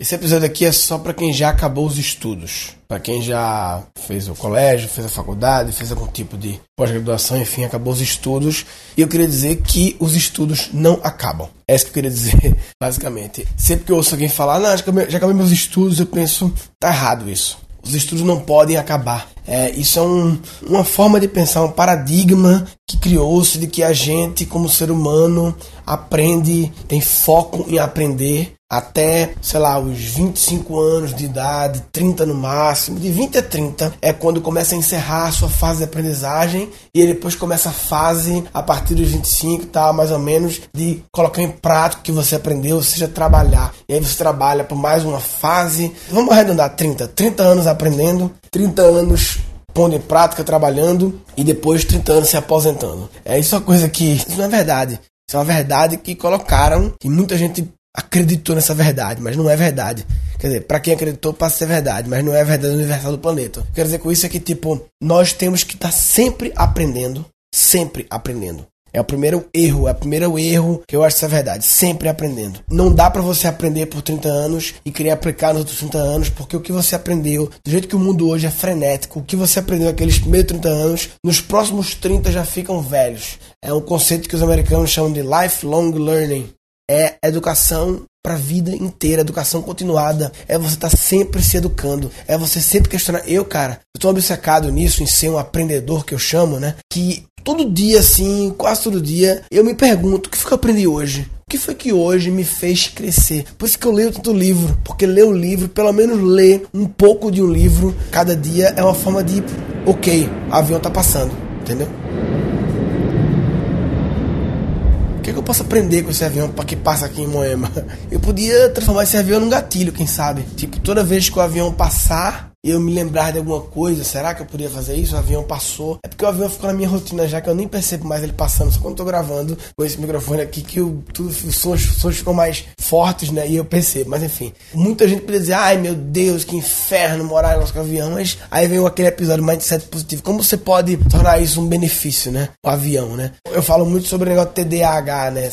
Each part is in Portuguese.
Esse episódio aqui é só para quem já acabou os estudos. Para quem já fez o colégio, fez a faculdade, fez algum tipo de pós-graduação, enfim, acabou os estudos. E eu queria dizer que os estudos não acabam. É isso que eu queria dizer, basicamente. Sempre que eu ouço alguém falar, não, já acabei, já acabei meus estudos, eu penso, tá errado isso. Os estudos não podem acabar. É, isso é um, uma forma de pensar, um paradigma que criou-se de que a gente, como ser humano, aprende, tem foco em aprender até, sei lá, os 25 anos de idade, 30 no máximo, de 20 a 30 é quando começa a encerrar a sua fase de aprendizagem e depois começa a fase a partir dos 25, tá, mais ou menos, de colocar em prática o que você aprendeu, ou seja, trabalhar. E aí você trabalha por mais uma fase, vamos arredondar 30, 30 anos aprendendo, 30 anos pondo em prática, trabalhando e depois 30 anos se aposentando. É isso é uma coisa que isso não é verdade. Isso é uma verdade que colocaram e muita gente acreditou nessa verdade, mas não é verdade. Quer dizer, para quem acreditou, passa a ser verdade, mas não é a verdade universal do planeta. Quer dizer com isso é que, tipo, nós temos que estar tá sempre aprendendo, sempre aprendendo. É o primeiro erro, é o primeiro erro que eu acho é verdade. Sempre aprendendo. Não dá para você aprender por 30 anos e querer aplicar nos outros 30 anos, porque o que você aprendeu, do jeito que o mundo hoje é frenético, o que você aprendeu naqueles primeiros 30 anos, nos próximos 30 já ficam velhos. É um conceito que os americanos chamam de lifelong learning é educação para a vida inteira, educação continuada. É você estar tá sempre se educando, é você sempre questionar. Eu, cara, eu tô obcecado nisso, em ser um aprendedor que eu chamo, né? Que todo dia, assim, quase todo dia, eu me pergunto: o que foi que eu aprendi hoje? O que foi que hoje me fez crescer? Por isso que eu leio tanto livro, porque ler um livro, pelo menos ler um pouco de um livro cada dia, é uma forma de, ok, o avião tá passando, entendeu? O que, que, eu posso aprender com esse avião para que passa aqui em Moema? Eu podia transformar esse avião num gatilho, quem sabe? Tipo, toda vez que o avião passar, eu me lembrar de alguma coisa, será que eu podia fazer isso? O avião passou. É porque o avião ficou na minha rotina já que eu nem percebo mais ele passando, só quando tô gravando com esse microfone aqui que o, tudo, os, sons, os sons ficam mais fortes, né? E eu percebo. Mas enfim, muita gente poderia dizer, ai meu Deus, que inferno morar no nosso avião. Mas aí vem aquele episódio Mindset Positivo. Como você pode tornar isso um benefício, né? O avião, né? Eu falo muito sobre o negócio TDAH, né?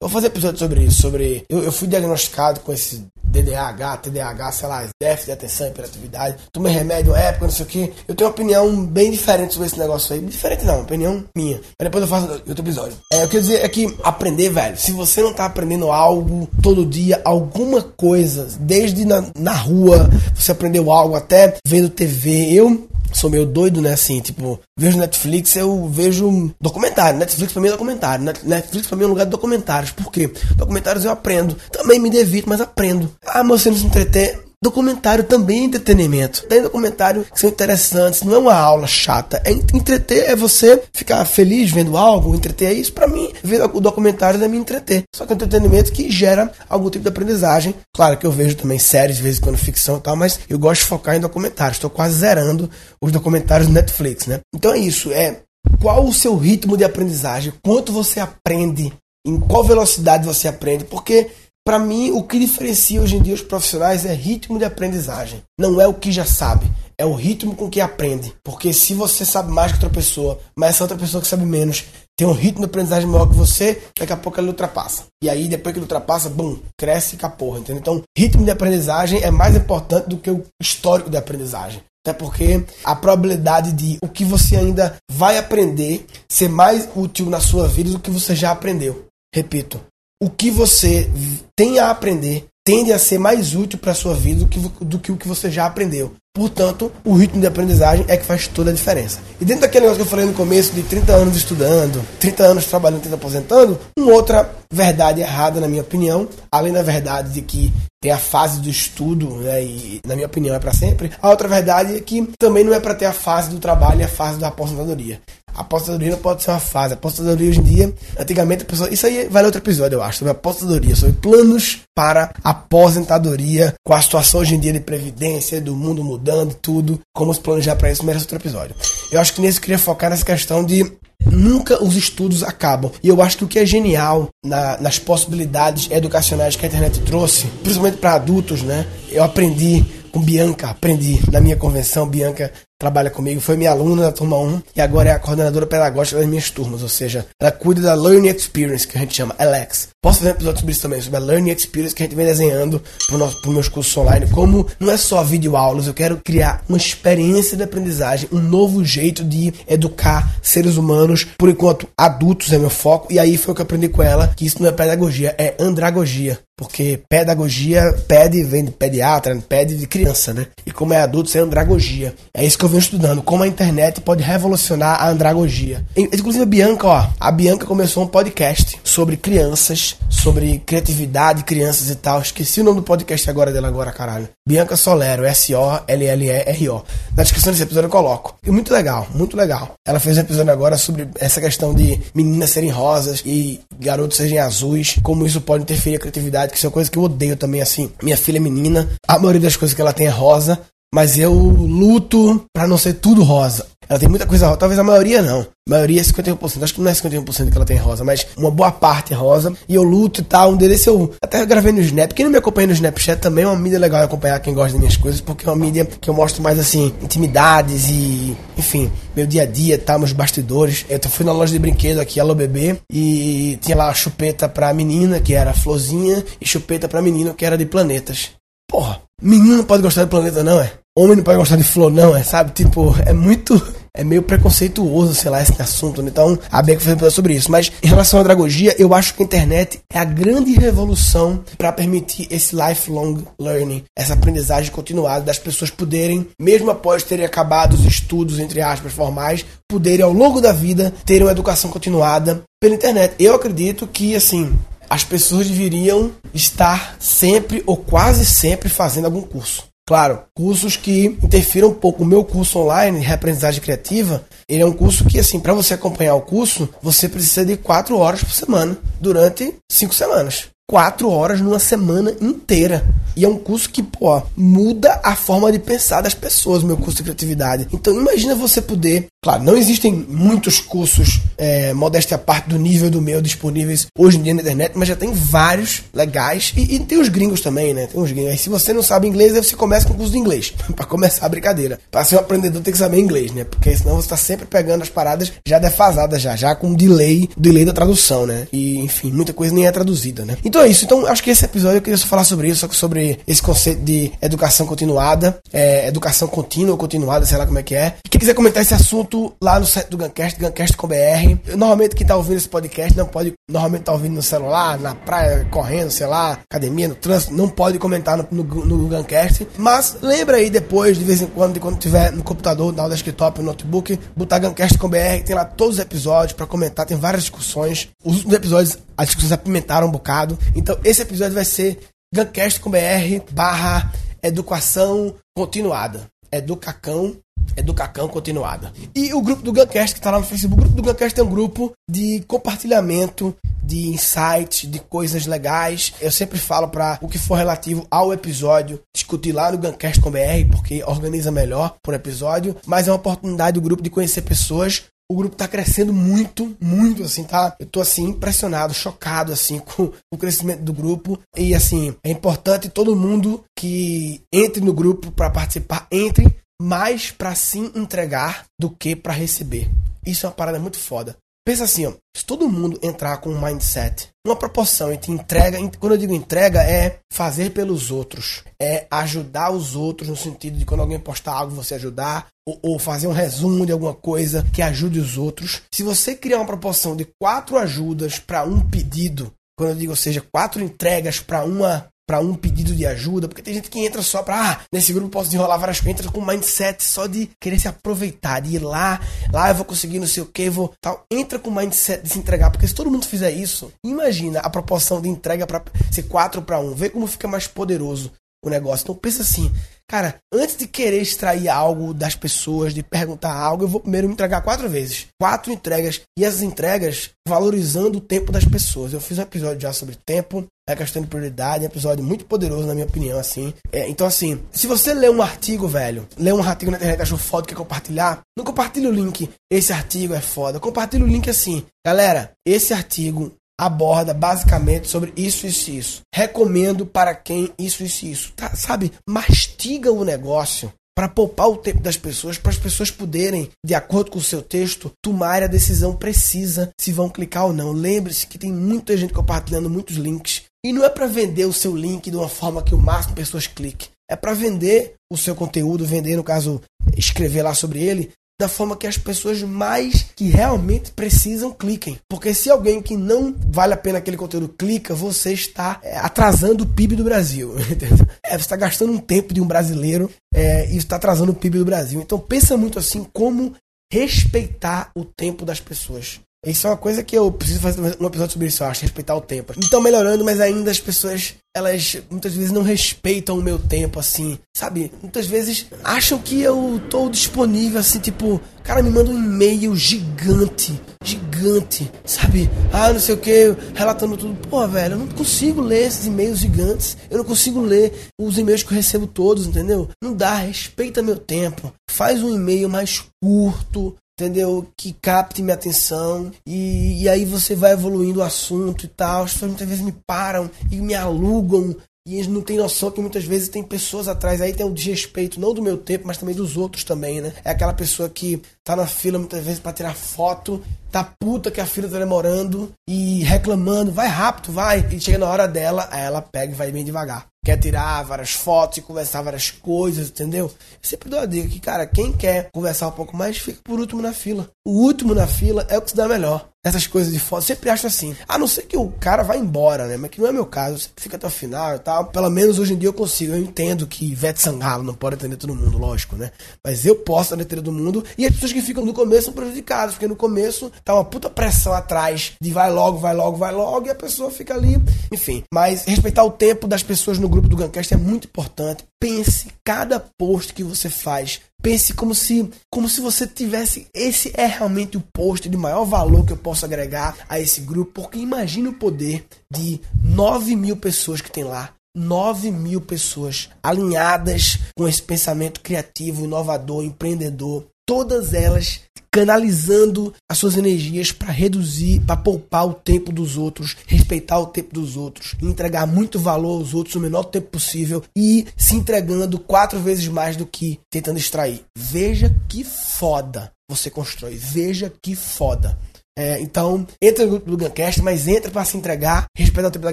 Vou fazer episódio sobre isso, sobre. Eu, eu fui diagnosticado com esse DDAH, TDAH, sei lá, déficit de atenção, hiperatividade. Tomei remédio época, não sei o que. Eu tenho uma opinião bem diferente sobre esse negócio aí. Diferente não, opinião minha. Mas depois eu faço outro episódio. É, eu quero dizer é que aprender, velho, se você não tá aprendendo algo todo dia, alguma coisa, desde na, na rua, você aprendeu algo, até vendo TV. Eu sou meio doido, né? Assim, tipo, vejo Netflix, eu vejo documentário. Netflix pra mim é documentário. Netflix pra mim é um lugar de documentários. Por quê? Documentários eu aprendo. Também me devido, mas aprendo. Ah, mas você não se entreter. Documentário também é entretenimento. Tem documentário que são interessantes, não é uma aula chata. É entreter, é você ficar feliz vendo algo, entreter é isso. Para mim, ver o documentário é me entreter. Só que é entretenimento que gera algum tipo de aprendizagem. Claro que eu vejo também séries, de vez em quando ficção e tal, mas eu gosto de focar em documentários. Estou quase zerando os documentários do Netflix, né? Então é isso, é qual o seu ritmo de aprendizagem, quanto você aprende, em qual velocidade você aprende, porque para mim, o que diferencia hoje em dia os profissionais é ritmo de aprendizagem. Não é o que já sabe, é o ritmo com que aprende. Porque se você sabe mais que outra pessoa, mas essa outra pessoa que sabe menos tem um ritmo de aprendizagem maior que você, daqui a pouco ele ultrapassa. E aí, depois que ele ultrapassa, bum, cresce e caporra, entendeu? Então, ritmo de aprendizagem é mais importante do que o histórico de aprendizagem. Até porque a probabilidade de o que você ainda vai aprender ser mais útil na sua vida do que você já aprendeu. Repito, o que você tem a aprender tende a ser mais útil para a sua vida do que, do que o que você já aprendeu. Portanto, o ritmo de aprendizagem é que faz toda a diferença. E dentro daquele negócio que eu falei no começo, de 30 anos estudando, 30 anos trabalhando, 30 aposentando, uma outra verdade errada, na minha opinião, além da verdade de que tem a fase do estudo, né, e na minha opinião é para sempre, a outra verdade é que também não é para ter a fase do trabalho e a fase da aposentadoria. A apostadoria não pode ser uma fase. A apostadoria hoje em dia, antigamente a pessoa. Isso aí vale outro episódio, eu acho, sobre apostadoria, sobre planos para aposentadoria, com a situação hoje em dia de previdência, do mundo mudando, tudo, como se planejar para isso, merece outro episódio. Eu acho que nesse eu queria focar nessa questão de nunca os estudos acabam. E eu acho que o que é genial na, nas possibilidades educacionais que a internet trouxe, principalmente para adultos, né? Eu aprendi com Bianca, aprendi na minha convenção, Bianca trabalha comigo, foi minha aluna da turma 1 e agora é a coordenadora pedagógica das minhas turmas, ou seja, ela cuida da Learning Experience, que a gente chama Alex. Posso fazer um episódio sobre isso também, sobre a Learning Experience que a gente vem desenhando para os meus cursos online. Como não é só vídeo aulas, eu quero criar uma experiência de aprendizagem, um novo jeito de educar seres humanos, por enquanto adultos é meu foco, e aí foi o que eu aprendi com ela, que isso não é pedagogia, é andragogia. Porque pedagogia pede, vem de pediatra, pede de criança, né? E como é adulto, isso é andragogia. É isso que eu venho estudando, como a internet pode revolucionar a andragogia. Inclusive a Bianca, ó, a Bianca começou um podcast sobre crianças, sobre criatividade, crianças e tal. Esqueci o nome do podcast agora dela agora, caralho. Bianca Solero, S-O-L-L-E-R-O. Na descrição desse episódio eu coloco. E muito legal, muito legal. Ela fez um episódio agora sobre essa questão de meninas serem rosas e garotos serem azuis, como isso pode interferir a criatividade que isso é uma coisa que eu odeio também, assim. Minha filha é menina, a maioria das coisas que ela tem é rosa, mas eu luto pra não ser tudo rosa. Ela tem muita coisa rosa, talvez a maioria não. A maioria é 51%, acho que não é 51% que ela tem rosa, mas uma boa parte é rosa. E eu luto e tal. Um deles eu até gravei no Snap. Quem não me acompanha no Snapchat também é uma mídia legal de acompanhar quem gosta das minhas coisas, porque é uma mídia que eu mostro mais assim, intimidades e, enfim, meu dia a dia, tá? Meus bastidores. Eu fui na loja de brinquedo aqui, Alô Bebê, e tinha lá chupeta pra menina, que era florzinha, e chupeta pra menino, que era de planetas. Porra, menino não pode gostar de planeta, não, é? Homem não pode gostar de flor, não, é? Sabe? Tipo, é muito é meio preconceituoso, sei lá, esse assunto. Né? Então, a Beca foi fazer sobre isso. Mas em relação à dragogia, eu acho que a internet é a grande revolução para permitir esse lifelong learning, essa aprendizagem continuada das pessoas poderem, mesmo após terem acabado os estudos, entre aspas, formais, poderem ao longo da vida ter uma educação continuada pela internet. Eu acredito que, assim, as pessoas deveriam estar sempre ou quase sempre fazendo algum curso. Claro, cursos que interfiram um pouco. O meu curso online de aprendizagem criativa, ele é um curso que, assim, para você acompanhar o curso, você precisa de quatro horas por semana, durante cinco semanas quatro horas numa semana inteira. E é um curso que, pô, muda a forma de pensar das pessoas, meu curso de criatividade. Então imagina você poder. Claro, não existem muitos cursos, é, modéstia à parte do nível do meu, disponíveis hoje em dia na internet, mas já tem vários legais. E, e tem os gringos também, né? Tem os gringos. Aí se você não sabe inglês, aí você começa com o curso de inglês. para começar a brincadeira. Para ser um aprendedor tem que saber inglês, né? Porque senão você tá sempre pegando as paradas já defasadas, já, já com delay, delay da tradução, né? E enfim, muita coisa nem é traduzida, né? Então é isso. Então acho que esse episódio eu queria só falar sobre isso, sobre esse conceito de educação continuada, é, educação contínua ou continuada, sei lá como é que é. Quem quiser comentar esse assunto lá no site do Guncast, Guncast.com.br. Normalmente quem tá ouvindo esse podcast não pode, normalmente tá ouvindo no celular, na praia, correndo, sei lá, academia, no trânsito, não pode comentar no, no, no Guncast. Mas lembra aí depois, de vez em quando, de quando tiver no computador, na desktop, no notebook, botar Guncast.com.br, tem lá todos os episódios para comentar, tem várias discussões. Os últimos episódios, as discussões apimentaram um bocado. Então esse episódio vai ser Guncast com BR barra educação continuada. Educacão Educacão continuada. E o grupo do Guncast que está lá no Facebook, o grupo do Guncast é um grupo de compartilhamento de insights, de coisas legais. Eu sempre falo para o que for relativo ao episódio, discutir lá no Guncast com BR, porque organiza melhor por episódio, mas é uma oportunidade do grupo de conhecer pessoas o grupo tá crescendo muito, muito, assim, tá? Eu tô, assim, impressionado, chocado, assim, com o crescimento do grupo. E, assim, é importante todo mundo que entre no grupo para participar, entre mais para se entregar do que para receber. Isso é uma parada muito foda. Pensa assim, ó, se todo mundo entrar com um mindset, uma proporção entre entrega, quando eu digo entrega, é fazer pelos outros, é ajudar os outros no sentido de quando alguém postar algo você ajudar, ou, ou fazer um resumo de alguma coisa que ajude os outros. Se você criar uma proporção de quatro ajudas para um pedido, quando eu digo, ou seja, quatro entregas para uma para um pedido de ajuda, porque tem gente que entra só para, ah, nesse grupo posso desenrolar várias coisas, entra com um mindset só de querer se aproveitar, de ir lá, lá eu vou conseguir não sei o que, vou tal. Entra com o mindset de se entregar, porque se todo mundo fizer isso, imagina a proporção de entrega para ser 4 para 1, vê como fica mais poderoso o negócio. Então pensa assim, cara, antes de querer extrair algo das pessoas, de perguntar algo, eu vou primeiro me entregar quatro vezes. Quatro entregas. E essas entregas valorizando o tempo das pessoas. Eu fiz um episódio já sobre tempo, é questão de prioridade, um episódio muito poderoso, na minha opinião, assim. É, então, assim, se você lê um artigo, velho, lê um artigo na internet, achou foda, quer compartilhar, não compartilhe o link. Esse artigo é foda. Compartilhe o link assim. Galera, esse artigo aborda basicamente sobre isso, isso e isso. Recomendo para quem isso, isso e isso. Tá, sabe? Mastiga o negócio para poupar o tempo das pessoas, para as pessoas poderem, de acordo com o seu texto, tomar a decisão precisa se vão clicar ou não. Lembre-se que tem muita gente compartilhando muitos links e não é para vender o seu link de uma forma que o máximo de pessoas cliquem. É para vender o seu conteúdo, vender, no caso, escrever lá sobre ele, da forma que as pessoas mais que realmente precisam cliquem. Porque se alguém que não vale a pena aquele conteúdo clica, você está é, atrasando o PIB do Brasil. É, você está gastando um tempo de um brasileiro é, e está atrasando o PIB do Brasil. Então pensa muito assim como respeitar o tempo das pessoas. Isso é uma coisa que eu preciso fazer um episódio sobre isso, eu acho, respeitar o tempo. Então melhorando, mas ainda as pessoas, elas muitas vezes não respeitam o meu tempo, assim, sabe? Muitas vezes acham que eu tô disponível, assim, tipo, cara me manda um e-mail gigante, gigante, sabe? Ah, não sei o que, relatando tudo. Pô, velho, eu não consigo ler esses e-mails gigantes, eu não consigo ler os e-mails que eu recebo todos, entendeu? Não dá, respeita meu tempo. Faz um e-mail mais curto, entendeu? Que capte minha atenção e, e aí você vai evoluindo o assunto e tal. As pessoas muitas vezes me param e me alugam e eles não têm noção que muitas vezes tem pessoas atrás. Aí tem o desrespeito, não do meu tempo, mas também dos outros também, né? É aquela pessoa que tá na fila muitas vezes para tirar foto, tá puta que a fila tá demorando e reclamando, vai rápido, vai. E chega na hora dela, aí ela pega e vai bem devagar. Quer tirar várias fotos e conversar várias coisas, entendeu? Eu sempre dou a dica que, cara, quem quer conversar um pouco mais, fica por último na fila. O último na fila é o que se dá melhor essas coisas de foto, sempre acho assim. A não ser que o cara vá embora, né? Mas que não é meu caso. Eu fico até o final e tal. Pelo menos hoje em dia eu consigo. Eu entendo que Ivete Sangalo não pode atender todo mundo, lógico, né? Mas eu posso atender todo mundo. E as pessoas que ficam no começo são prejudicadas, porque no começo tá uma puta pressão atrás de vai logo, vai logo, vai logo, e a pessoa fica ali. Enfim. Mas respeitar o tempo das pessoas no grupo do Guncast é muito importante. Pense cada post que você faz Pense como se, como se você tivesse. Esse é realmente o post de maior valor que eu posso agregar a esse grupo, porque imagine o poder de 9 mil pessoas que tem lá. 9 mil pessoas alinhadas com esse pensamento criativo, inovador, empreendedor. Todas elas canalizando as suas energias para reduzir, para poupar o tempo dos outros, respeitar o tempo dos outros, entregar muito valor aos outros no menor tempo possível e se entregando quatro vezes mais do que tentando extrair. Veja que foda você constrói. Veja que foda. É, então, entra no grupo do Guncast, mas entra para se entregar, respeitar o tempo da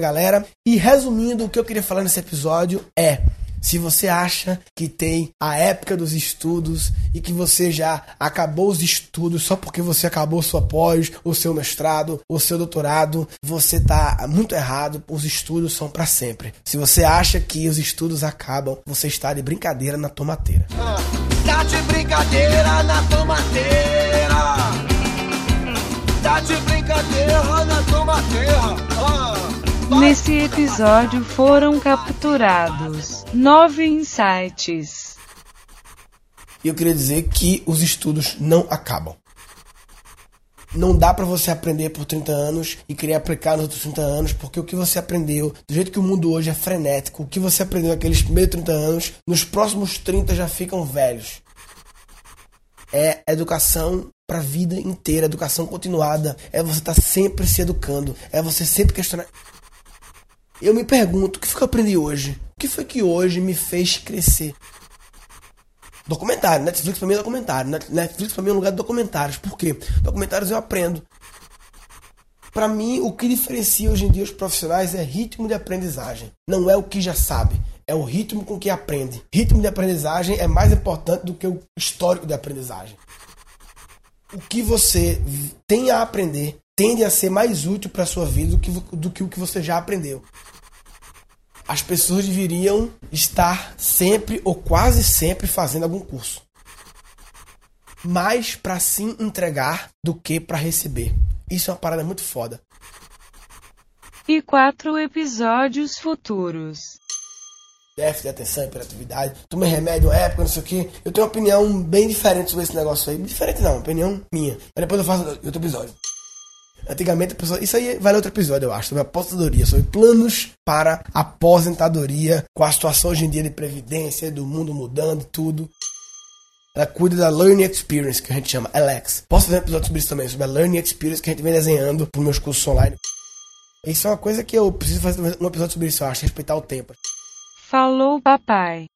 galera. E resumindo, o que eu queria falar nesse episódio é se você acha que tem a época dos estudos e que você já acabou os estudos só porque você acabou sua pós, o seu mestrado, o seu doutorado, você está muito errado. Os estudos são para sempre. Se você acha que os estudos acabam, você está de brincadeira na tomateira. Ah, tá de brincadeira na tomateira. Tá de brincadeira na tomateira. Nesse episódio foram capturados nove insights. E eu queria dizer que os estudos não acabam. Não dá para você aprender por 30 anos e querer aplicar nos outros 30 anos, porque o que você aprendeu, do jeito que o mundo hoje é frenético, o que você aprendeu naqueles primeiros 30 anos, nos próximos 30 já ficam velhos. É educação para a vida inteira, educação continuada. É você estar tá sempre se educando, é você sempre questionar. Eu me pergunto, o que foi que eu aprendi hoje? O que foi que hoje me fez crescer? Documentário, Netflix pra mim é documentário. Netflix pra mim é um lugar de documentários. Por quê? Documentários eu aprendo. Para mim, o que diferencia hoje em dia os profissionais é ritmo de aprendizagem. Não é o que já sabe, é o ritmo com que aprende. Ritmo de aprendizagem é mais importante do que o histórico de aprendizagem. O que você tem a aprender tende a ser mais útil para a sua vida do que, do que o que você já aprendeu. As pessoas deveriam estar sempre ou quase sempre fazendo algum curso. Mais para se entregar do que para receber. Isso é uma parada muito foda. E quatro episódios futuros. Déficit de atenção hiperatividade. Tomei remédio uma época, não sei o que. Eu tenho uma opinião bem diferente sobre esse negócio aí. Diferente não, opinião minha. Mas depois eu faço outro episódio. Antigamente a pessoa. Isso aí vale outro episódio, eu acho, sobre aposentadoria, sobre planos para aposentadoria, com a situação hoje em dia de previdência, do mundo mudando tudo. Ela cuida da Learning Experience, que a gente chama Alex. Posso fazer um episódio sobre isso também, sobre a Learning Experience que a gente vem desenhando para meus cursos online. Isso é uma coisa que eu preciso fazer um episódio sobre isso, eu acho, respeitar o tempo. Falou, papai.